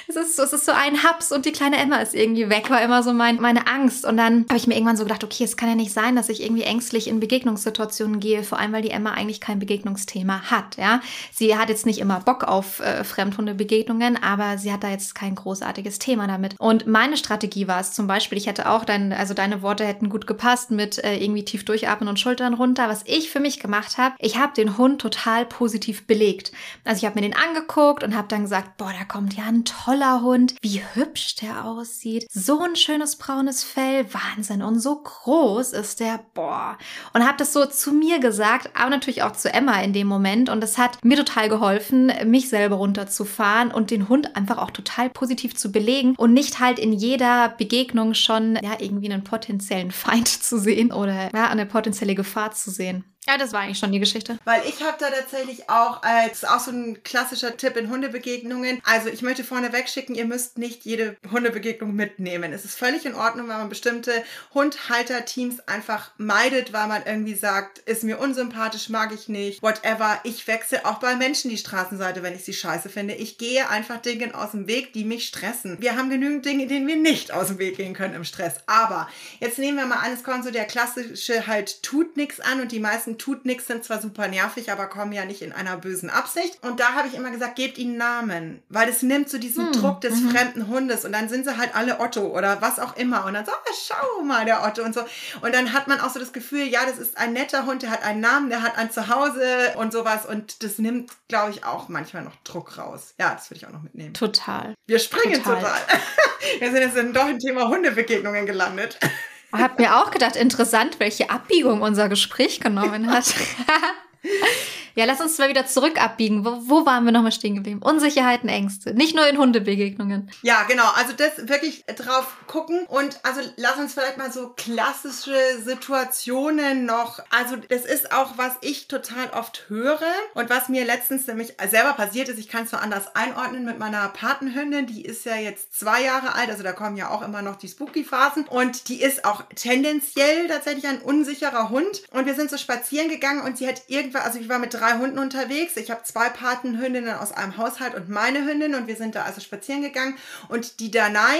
es ist so, es ist so ein Haps und die kleine Emma ist irgendwie weg, war immer so mein, meine Angst. Und dann habe ich mir irgendwann so gedacht, okay, es kann ja nicht sein, dass ich irgendwie ängstlich in Begegnungssituationen gehe, vor allem weil die Emma eigentlich kein Begegnungsthema hat. Ja, sie hat jetzt nicht immer Bock auf äh, Fremdhundebegegnungen, aber sie hat da jetzt kein großartiges Thema damit. Und meine Strategie war es zum Beispiel, ich hätte auch dein, also deine Worte hätten gut gepasst mit äh, irgendwie tief durchatmen und Schultern runter. Was ich für mich gemacht habe, ich habe den Hund total positiv belegt. Also ich habe mir den angeguckt und habe dann gesagt, boah, da kommt ja ein toller Hund, wie hübsch der aussieht. So ein schönes braunes Fell, Wahnsinn. Und so groß ist der, boah. Und habe das so zu mir gesagt, aber natürlich auch zu Emma in dem Moment. Und es hat mir total geholfen, mich selber runterzufahren und den Hund einfach auch total positiv zu belegen und nicht halt in jeder Begegnung schon ja irgendwie einen potenziellen Feind zu sehen oder ja, eine potenzielle Gefahr zu sehen. Ja, das war eigentlich schon die Geschichte. Weil ich habe da tatsächlich auch als auch so ein klassischer Tipp in Hundebegegnungen. Also ich möchte vorne wegschicken, ihr müsst nicht jede Hundebegegnung mitnehmen. Es ist völlig in Ordnung, wenn man bestimmte Hundhalter-Teams einfach meidet, weil man irgendwie sagt, ist mir unsympathisch, mag ich nicht, whatever. Ich wechsle auch bei Menschen die Straßenseite, wenn ich sie scheiße finde. Ich gehe einfach Dingen aus dem Weg, die mich stressen. Wir haben genügend Dinge, denen wir nicht aus dem Weg gehen können im Stress. Aber jetzt nehmen wir mal an, es kommt so der klassische halt tut nichts an und die meisten tut nichts, sind zwar super nervig, aber kommen ja nicht in einer bösen Absicht. Und da habe ich immer gesagt, gebt ihnen Namen, weil es nimmt so diesen hm. Druck des mhm. fremden Hundes und dann sind sie halt alle Otto oder was auch immer und dann so, oh, schau mal der Otto und so. Und dann hat man auch so das Gefühl, ja, das ist ein netter Hund, der hat einen Namen, der hat ein Zuhause und sowas und das nimmt, glaube ich, auch manchmal noch Druck raus. Ja, das würde ich auch noch mitnehmen. Total. Wir springen total. total. Wir sind jetzt in doch im Thema Hundebegegnungen gelandet. Hab mir auch gedacht, interessant, welche Abbiegung unser Gespräch genommen hat. Ja, lass uns mal wieder zurück abbiegen. Wo, wo waren wir nochmal stehen geblieben? Unsicherheiten, Ängste. Nicht nur in Hundebegegnungen. Ja, genau. Also das wirklich drauf gucken und also lass uns vielleicht mal so klassische Situationen noch. Also das ist auch, was ich total oft höre und was mir letztens nämlich selber passiert ist. Ich kann es nur anders einordnen mit meiner Patenhündin. Die ist ja jetzt zwei Jahre alt. Also da kommen ja auch immer noch die Spooky-Phasen und die ist auch tendenziell tatsächlich ein unsicherer Hund. Und wir sind so spazieren gegangen und sie hat irgendwann, also ich war mit drei Hunden unterwegs. Ich habe zwei Patenhündinnen aus einem Haushalt und meine Hündin und wir sind da also spazieren gegangen und die Danai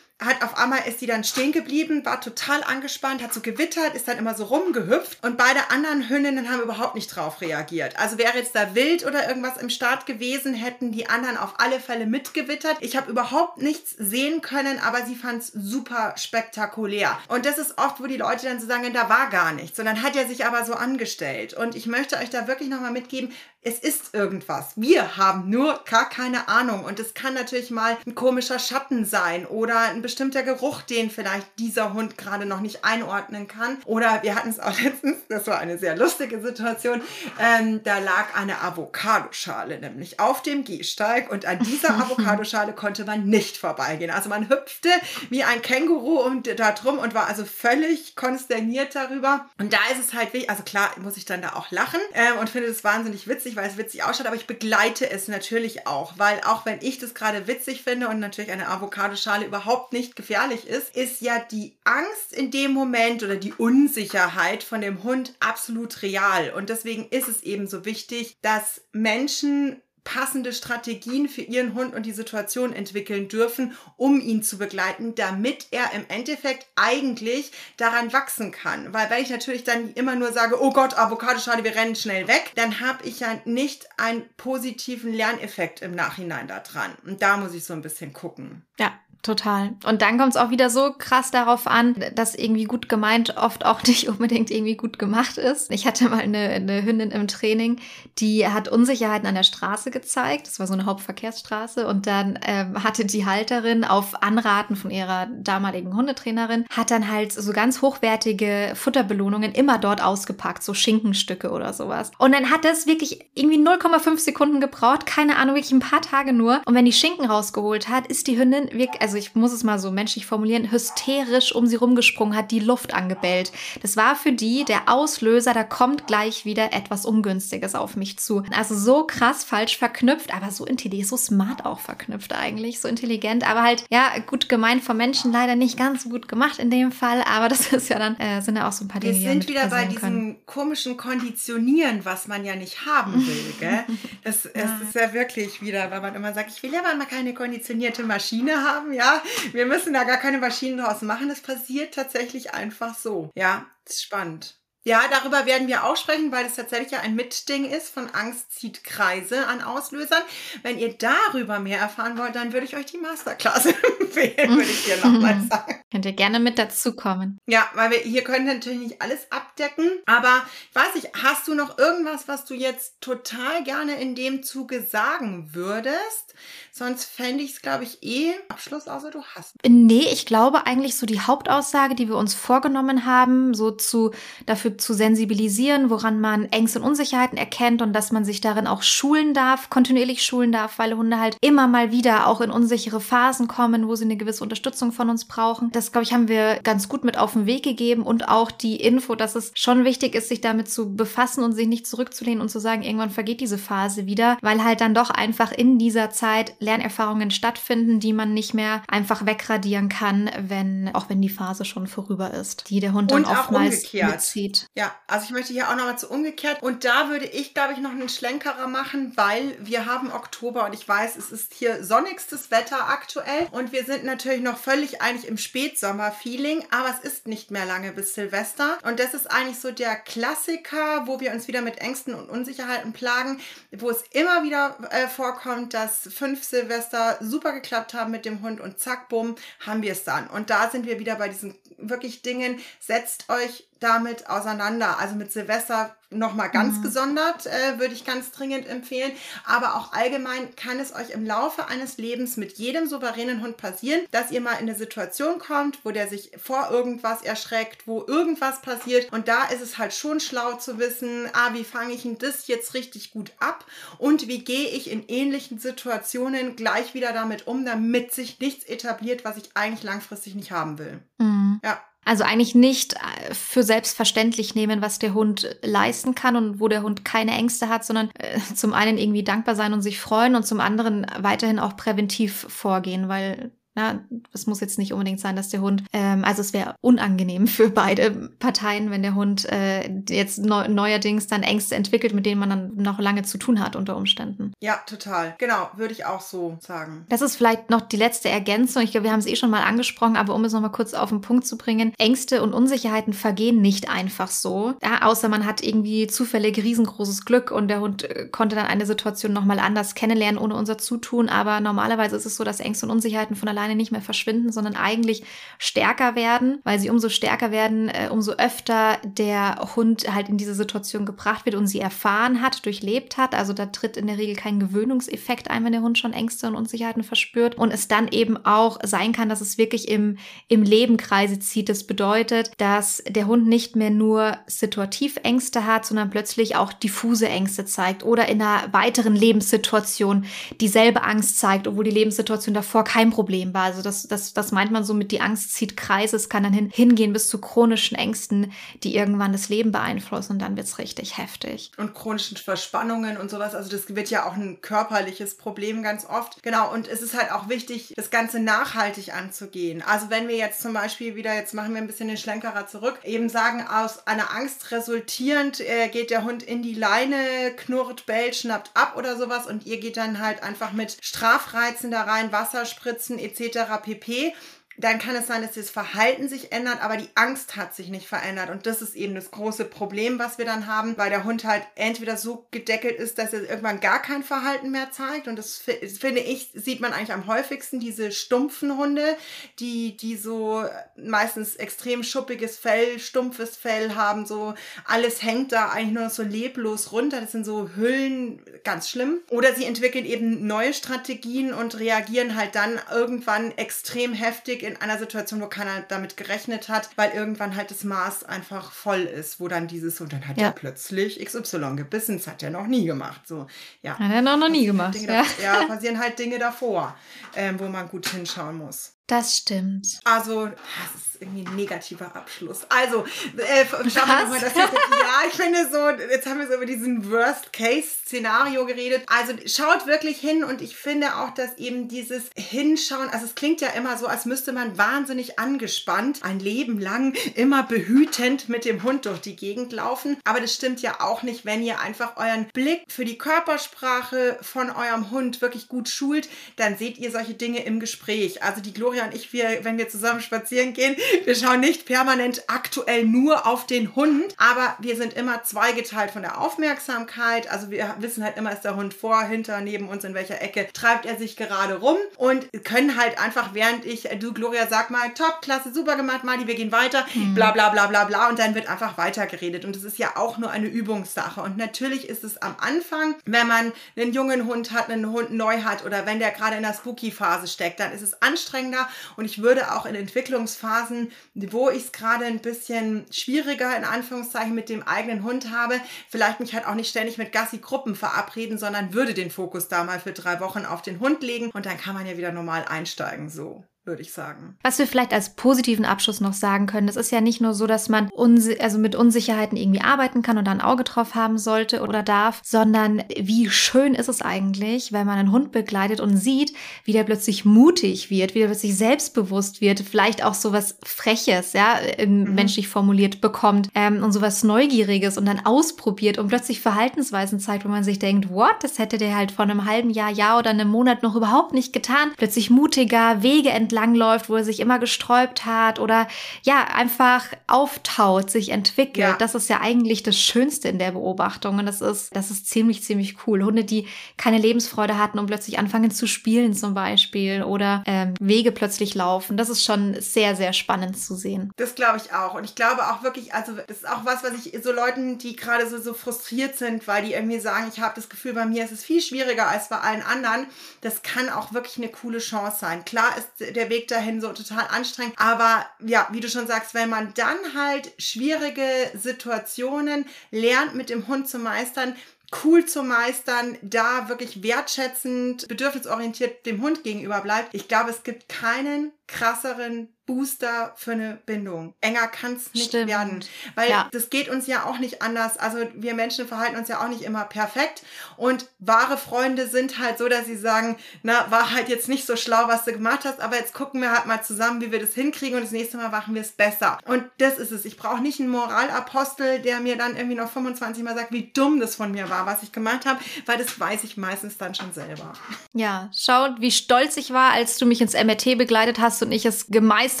hat auf einmal ist die dann stehen geblieben, war total angespannt, hat so gewittert, ist dann immer so rumgehüpft und beide anderen Hündinnen haben überhaupt nicht drauf reagiert. Also wäre jetzt da wild oder irgendwas im Start gewesen, hätten die anderen auf alle Fälle mitgewittert. Ich habe überhaupt nichts sehen können, aber sie fand es super spektakulär. Und das ist oft, wo die Leute dann so sagen, da war gar nichts. Dann hat er sich aber so angestellt. Und ich möchte euch da wirklich nochmal mitgeben, es ist irgendwas. Wir haben nur gar keine Ahnung. Und es kann natürlich mal ein komischer Schatten sein oder ein bestimmter Geruch, den vielleicht dieser Hund gerade noch nicht einordnen kann. Oder wir hatten es auch letztens, das war eine sehr lustige Situation, ähm, da lag eine Avocadoschale nämlich auf dem Gehsteig und an dieser Avocadoschale konnte man nicht vorbeigehen. Also man hüpfte wie ein Känguru und da drum und war also völlig konsterniert darüber. Und da ist es halt wichtig, also klar muss ich dann da auch lachen ähm, und finde es wahnsinnig witzig witzig, weil es witzig ausschaut, aber ich begleite es natürlich auch, weil auch wenn ich das gerade witzig finde und natürlich eine Avocadoschale überhaupt nicht gefährlich ist, ist ja die Angst in dem Moment oder die Unsicherheit von dem Hund absolut real. Und deswegen ist es eben so wichtig, dass Menschen passende Strategien für ihren Hund und die Situation entwickeln dürfen, um ihn zu begleiten, damit er im Endeffekt eigentlich daran wachsen kann. Weil wenn ich natürlich dann immer nur sage, oh Gott, Avocadoschale, wir rennen schnell weg, dann habe ich ja nicht einen positiven Lerneffekt im Nachhinein daran. Und da muss ich so ein bisschen gucken. Ja, Total. Und dann kommt es auch wieder so krass darauf an, dass irgendwie gut gemeint oft auch nicht unbedingt irgendwie gut gemacht ist. Ich hatte mal eine, eine Hündin im Training, die hat Unsicherheiten an der Straße gezeigt. Das war so eine Hauptverkehrsstraße. Und dann ähm, hatte die Halterin auf Anraten von ihrer damaligen Hundetrainerin, hat dann halt so ganz hochwertige Futterbelohnungen immer dort ausgepackt, so Schinkenstücke oder sowas. Und dann hat das wirklich irgendwie 0,5 Sekunden gebraucht, keine Ahnung, wirklich ein paar Tage nur. Und wenn die Schinken rausgeholt hat, ist die Hündin wirklich, also also ich muss es mal so menschlich formulieren, hysterisch um sie rumgesprungen, hat die Luft angebellt. Das war für die der Auslöser, da kommt gleich wieder etwas Ungünstiges auf mich zu. Also so krass falsch verknüpft, aber so intelligent, so smart auch verknüpft eigentlich, so intelligent, aber halt, ja, gut gemeint vom Menschen, leider nicht ganz so gut gemacht in dem Fall, aber das ist ja dann, äh, sind ja auch so ein paar Dinge, Wir sind wieder bei diesem können. komischen Konditionieren, was man ja nicht haben will, gell? Das, ja. es ist ja wirklich wieder, weil man immer sagt, ich will ja mal keine konditionierte Maschine haben, ja ja, wir müssen da gar keine Maschinen draus machen. Das passiert tatsächlich einfach so. Ja, das ist spannend. Ja, darüber werden wir auch sprechen, weil es tatsächlich ja ein Mitding ist von Angst zieht Kreise an Auslösern. Wenn ihr darüber mehr erfahren wollt, dann würde ich euch die Masterclass empfehlen, würde ich dir nochmal sagen. Könnt ihr gerne mit dazukommen. Ja, weil wir hier können natürlich nicht alles abdecken. Aber ich weiß nicht, hast du noch irgendwas, was du jetzt total gerne in dem Zuge sagen würdest? Sonst fände ich es, glaube ich, eh Abschluss, außer du hast. Nee, ich glaube eigentlich so die Hauptaussage, die wir uns vorgenommen haben, so zu dafür zu sensibilisieren, woran man Ängste und Unsicherheiten erkennt und dass man sich darin auch schulen darf, kontinuierlich schulen darf, weil Hunde halt immer mal wieder auch in unsichere Phasen kommen, wo sie eine gewisse Unterstützung von uns brauchen. Das, glaube ich, haben wir ganz gut mit auf den Weg gegeben und auch die Info, dass es schon wichtig ist, sich damit zu befassen und sich nicht zurückzulehnen und zu sagen, irgendwann vergeht diese Phase wieder, weil halt dann doch einfach in dieser Zeit Lernerfahrungen stattfinden, die man nicht mehr einfach wegradieren kann, wenn, auch wenn die Phase schon vorüber ist, die der Hund dann oftmals mitzieht. Ja, also ich möchte hier auch nochmal zu umgekehrt. Und da würde ich, glaube ich, noch einen Schlenkerer machen, weil wir haben Oktober und ich weiß, es ist hier sonnigstes Wetter aktuell und wir sind natürlich noch völlig eigentlich im Spätsommer-Feeling, aber es ist nicht mehr lange bis Silvester. Und das ist eigentlich so der Klassiker, wo wir uns wieder mit Ängsten und Unsicherheiten plagen, wo es immer wieder äh, vorkommt, dass fünf Silvester super geklappt haben mit dem Hund und zack, bumm, haben wir es dann. Und da sind wir wieder bei diesen wirklich Dingen. Setzt euch damit auseinander. Also mit Silvester nochmal ganz mhm. gesondert, äh, würde ich ganz dringend empfehlen. Aber auch allgemein kann es euch im Laufe eines Lebens mit jedem souveränen Hund passieren, dass ihr mal in eine Situation kommt, wo der sich vor irgendwas erschreckt, wo irgendwas passiert. Und da ist es halt schon schlau zu wissen, ah, wie fange ich denn das jetzt richtig gut ab und wie gehe ich in ähnlichen Situationen gleich wieder damit um, damit sich nichts etabliert, was ich eigentlich langfristig nicht haben will. Mhm. Ja. Also eigentlich nicht äh, für selbstverständlich nehmen, was der Hund leisten kann und wo der Hund keine Ängste hat, sondern äh, zum einen irgendwie dankbar sein und sich freuen und zum anderen weiterhin auch präventiv vorgehen, weil na, es muss jetzt nicht unbedingt sein, dass der Hund, ähm, also es wäre unangenehm für beide Parteien, wenn der Hund äh, jetzt neu, neuerdings dann Ängste entwickelt, mit denen man dann noch lange zu tun hat unter Umständen. Ja, total. Genau, würde ich auch so sagen. Das ist vielleicht noch die letzte Ergänzung. Ich glaube, wir haben es eh schon mal angesprochen, aber um es nochmal kurz auf den Punkt zu bringen, Ängste und Unsicherheiten vergehen nicht einfach so. Ja, außer man hat irgendwie zufällig riesengroßes Glück und der Hund äh, konnte dann eine Situation nochmal anders kennenlernen ohne unser Zutun. Aber normalerweise ist es so, dass Ängste und Unsicherheiten von allein alleine nicht mehr verschwinden, sondern eigentlich stärker werden, weil sie umso stärker werden, äh, umso öfter der Hund halt in diese Situation gebracht wird und sie erfahren hat, durchlebt hat. Also da tritt in der Regel kein Gewöhnungseffekt ein, wenn der Hund schon Ängste und Unsicherheiten verspürt und es dann eben auch sein kann, dass es wirklich im, im Leben Kreise zieht. Das bedeutet, dass der Hund nicht mehr nur situativ Ängste hat, sondern plötzlich auch diffuse Ängste zeigt oder in einer weiteren Lebenssituation dieselbe Angst zeigt, obwohl die Lebenssituation davor kein Problem war. Also das, das, das meint man so mit die Angst zieht Kreise. Es kann dann hin, hingehen bis zu chronischen Ängsten, die irgendwann das Leben beeinflussen und dann wird's richtig heftig. Und chronischen Verspannungen und sowas. Also das wird ja auch ein körperliches Problem ganz oft. Genau. Und es ist halt auch wichtig, das Ganze nachhaltig anzugehen. Also wenn wir jetzt zum Beispiel wieder, jetzt machen wir ein bisschen den Schlenkerer zurück, eben sagen, aus einer Angst resultierend äh, geht der Hund in die Leine, knurrt, bellt, schnappt ab oder sowas und ihr geht dann halt einfach mit Strafreizen da rein, Wasserspritzen etc pp dann kann es sein, dass das Verhalten sich ändert, aber die Angst hat sich nicht verändert. Und das ist eben das große Problem, was wir dann haben, weil der Hund halt entweder so gedeckelt ist, dass er irgendwann gar kein Verhalten mehr zeigt. Und das finde ich, sieht man eigentlich am häufigsten, diese stumpfen Hunde, die, die so meistens extrem schuppiges Fell, stumpfes Fell haben, so alles hängt da eigentlich nur so leblos runter. Das sind so Hüllen, ganz schlimm. Oder sie entwickeln eben neue Strategien und reagieren halt dann irgendwann extrem heftig in einer Situation, wo keiner damit gerechnet hat, weil irgendwann halt das Maß einfach voll ist, wo dann dieses und dann hat ja. er plötzlich XY gebissen. Das hat er noch nie gemacht. So, ja. Hat er noch, noch nie gemacht. Halt ja. Da, ja, passieren halt Dinge davor, ähm, wo man gut hinschauen muss. Das stimmt. Also, das ist irgendwie ein negativer Abschluss. Also, äh, schauen wir mal das jetzt. Ja, ich finde so, jetzt haben wir so über diesen Worst-Case-Szenario geredet. Also schaut wirklich hin und ich finde auch, dass eben dieses Hinschauen, also es klingt ja immer so, als müsste man wahnsinnig angespannt, ein Leben lang immer behütend mit dem Hund durch die Gegend laufen. Aber das stimmt ja auch nicht, wenn ihr einfach euren Blick für die Körpersprache von eurem Hund wirklich gut schult, dann seht ihr solche Dinge im Gespräch. Also die Gloria und ich, wir, wenn wir zusammen spazieren gehen, wir schauen nicht permanent aktuell nur auf den Hund, aber wir sind immer zweigeteilt von der Aufmerksamkeit. Also wir wissen halt immer, ist der Hund vor, hinter, neben uns, in welcher Ecke treibt er sich gerade rum und können halt einfach, während ich, du Gloria, sag mal, top, klasse, super gemacht, Mali, wir gehen weiter, mhm. bla bla bla bla bla und dann wird einfach weitergeredet und das ist ja auch nur eine Übungssache und natürlich ist es am Anfang, wenn man einen jungen Hund hat, einen Hund neu hat oder wenn der gerade in der Spooky-Phase steckt, dann ist es anstrengender und ich würde auch in Entwicklungsphasen wo ich es gerade ein bisschen schwieriger in Anführungszeichen mit dem eigenen Hund habe, vielleicht mich halt auch nicht ständig mit Gassi-Gruppen verabreden, sondern würde den Fokus da mal für drei Wochen auf den Hund legen. Und dann kann man ja wieder normal einsteigen, so würde ich sagen. Was wir vielleicht als positiven Abschluss noch sagen können, es ist ja nicht nur so, dass man also mit Unsicherheiten irgendwie arbeiten kann und da ein Auge drauf haben sollte oder darf, sondern wie schön ist es eigentlich, wenn man einen Hund begleitet und sieht, wie der plötzlich mutig wird, wie der plötzlich selbstbewusst wird, vielleicht auch sowas Freches, ja, mhm. menschlich formuliert bekommt ähm, und sowas Neugieriges und dann ausprobiert und plötzlich Verhaltensweisen zeigt, wo man sich denkt, what, das hätte der halt vor einem halben Jahr, Jahr oder einem Monat noch überhaupt nicht getan. Plötzlich mutiger, Wege entdeckt entlangläuft, wo er sich immer gesträubt hat oder ja, einfach auftaut, sich entwickelt. Ja. Das ist ja eigentlich das Schönste in der Beobachtung. Und das ist, das ist ziemlich, ziemlich cool. Hunde, die keine Lebensfreude hatten und plötzlich anfangen zu spielen zum Beispiel oder ähm, Wege plötzlich laufen. Das ist schon sehr, sehr spannend zu sehen. Das glaube ich auch. Und ich glaube auch wirklich, also das ist auch was, was ich so Leuten, die gerade so, so frustriert sind, weil die irgendwie sagen, ich habe das Gefühl, bei mir ist es viel schwieriger als bei allen anderen. Das kann auch wirklich eine coole Chance sein. Klar ist der Weg dahin so total anstrengend, aber ja, wie du schon sagst, wenn man dann halt schwierige Situationen lernt, mit dem Hund zu meistern, cool zu meistern, da wirklich wertschätzend, bedürfnisorientiert dem Hund gegenüber bleibt. Ich glaube, es gibt keinen krasseren Booster für eine Bindung. Enger kann es nicht Stimmt. werden. Weil ja. das geht uns ja auch nicht anders. Also wir Menschen verhalten uns ja auch nicht immer perfekt. Und wahre Freunde sind halt so, dass sie sagen, na, war halt jetzt nicht so schlau, was du gemacht hast, aber jetzt gucken wir halt mal zusammen, wie wir das hinkriegen und das nächste Mal machen wir es besser. Und das ist es. Ich brauche nicht einen Moralapostel, der mir dann irgendwie noch 25 Mal sagt, wie dumm das von mir war, was ich gemacht habe, weil das weiß ich meistens dann schon selber. Ja, schau, wie stolz ich war, als du mich ins MRT begleitet hast und ich es gemeistert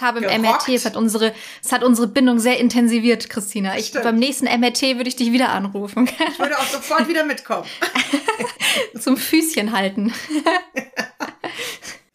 habe im Gerockt. MRT. Es hat unsere, es hat unsere Bindung sehr intensiviert, Christina. Ich, beim nächsten MRT würde ich dich wieder anrufen. Ich würde auch sofort wieder mitkommen. Zum Füßchen halten.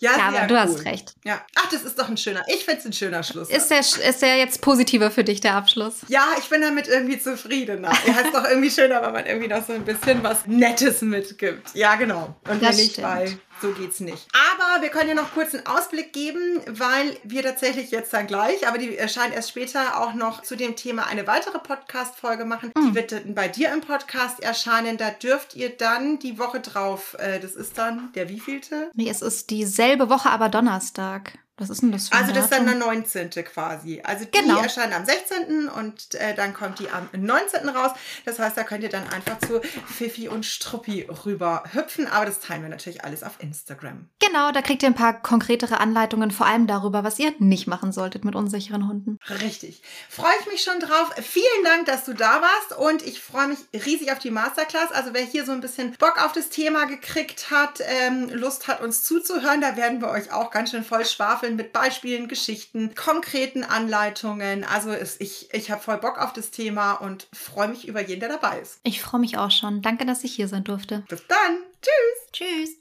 Ja, ja aber du cool. hast recht. Ja. Ach, das ist doch ein schöner. Ich finde es ein schöner Schluss. Ist der, ist der jetzt positiver für dich, der Abschluss? Ja, ich bin damit irgendwie zufrieden. Er heißt doch irgendwie schöner, wenn man irgendwie noch so ein bisschen was Nettes mitgibt. Ja, genau. Und das wenn nicht bei so geht's nicht. Aber wir können ja noch kurz einen Ausblick geben, weil wir tatsächlich jetzt dann gleich, aber die erscheint erst später auch noch zu dem Thema eine weitere Podcast-Folge machen. Mhm. Die wird dann bei dir im Podcast erscheinen. Da dürft ihr dann die Woche drauf, äh, das ist dann der wievielte? Nee, es ist dieselbe Woche, aber Donnerstag. Was ist denn das für ein Also das ist dann der 19. quasi. Also die genau. erscheinen am 16. und äh, dann kommt die am 19. raus. Das heißt, da könnt ihr dann einfach zu Fifi und Struppi rüber hüpfen. Aber das teilen wir natürlich alles auf Instagram. Genau, da kriegt ihr ein paar konkretere Anleitungen, vor allem darüber, was ihr nicht machen solltet mit unsicheren Hunden. Richtig. Freue ich mich schon drauf. Vielen Dank, dass du da warst und ich freue mich riesig auf die Masterclass. Also wer hier so ein bisschen Bock auf das Thema gekriegt hat, ähm, Lust hat, uns zuzuhören, da werden wir euch auch ganz schön voll schwafeln Artikeln mit Beispielen, Geschichten, konkreten Anleitungen. Also ist, ich, ich habe voll Bock auf das Thema und freue mich über jeden, der dabei ist. Ich freue mich auch schon. Danke, dass ich hier sein durfte. Bis dann. Tschüss. Tschüss.